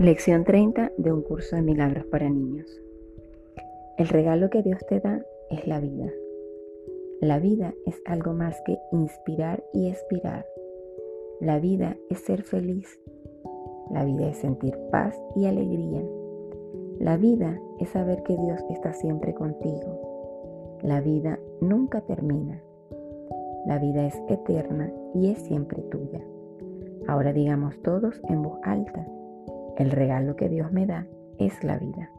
Lección 30 de un curso de milagros para niños. El regalo que Dios te da es la vida. La vida es algo más que inspirar y expirar. La vida es ser feliz. La vida es sentir paz y alegría. La vida es saber que Dios está siempre contigo. La vida nunca termina. La vida es eterna y es siempre tuya. Ahora digamos todos en voz alta. El regalo que Dios me da es la vida.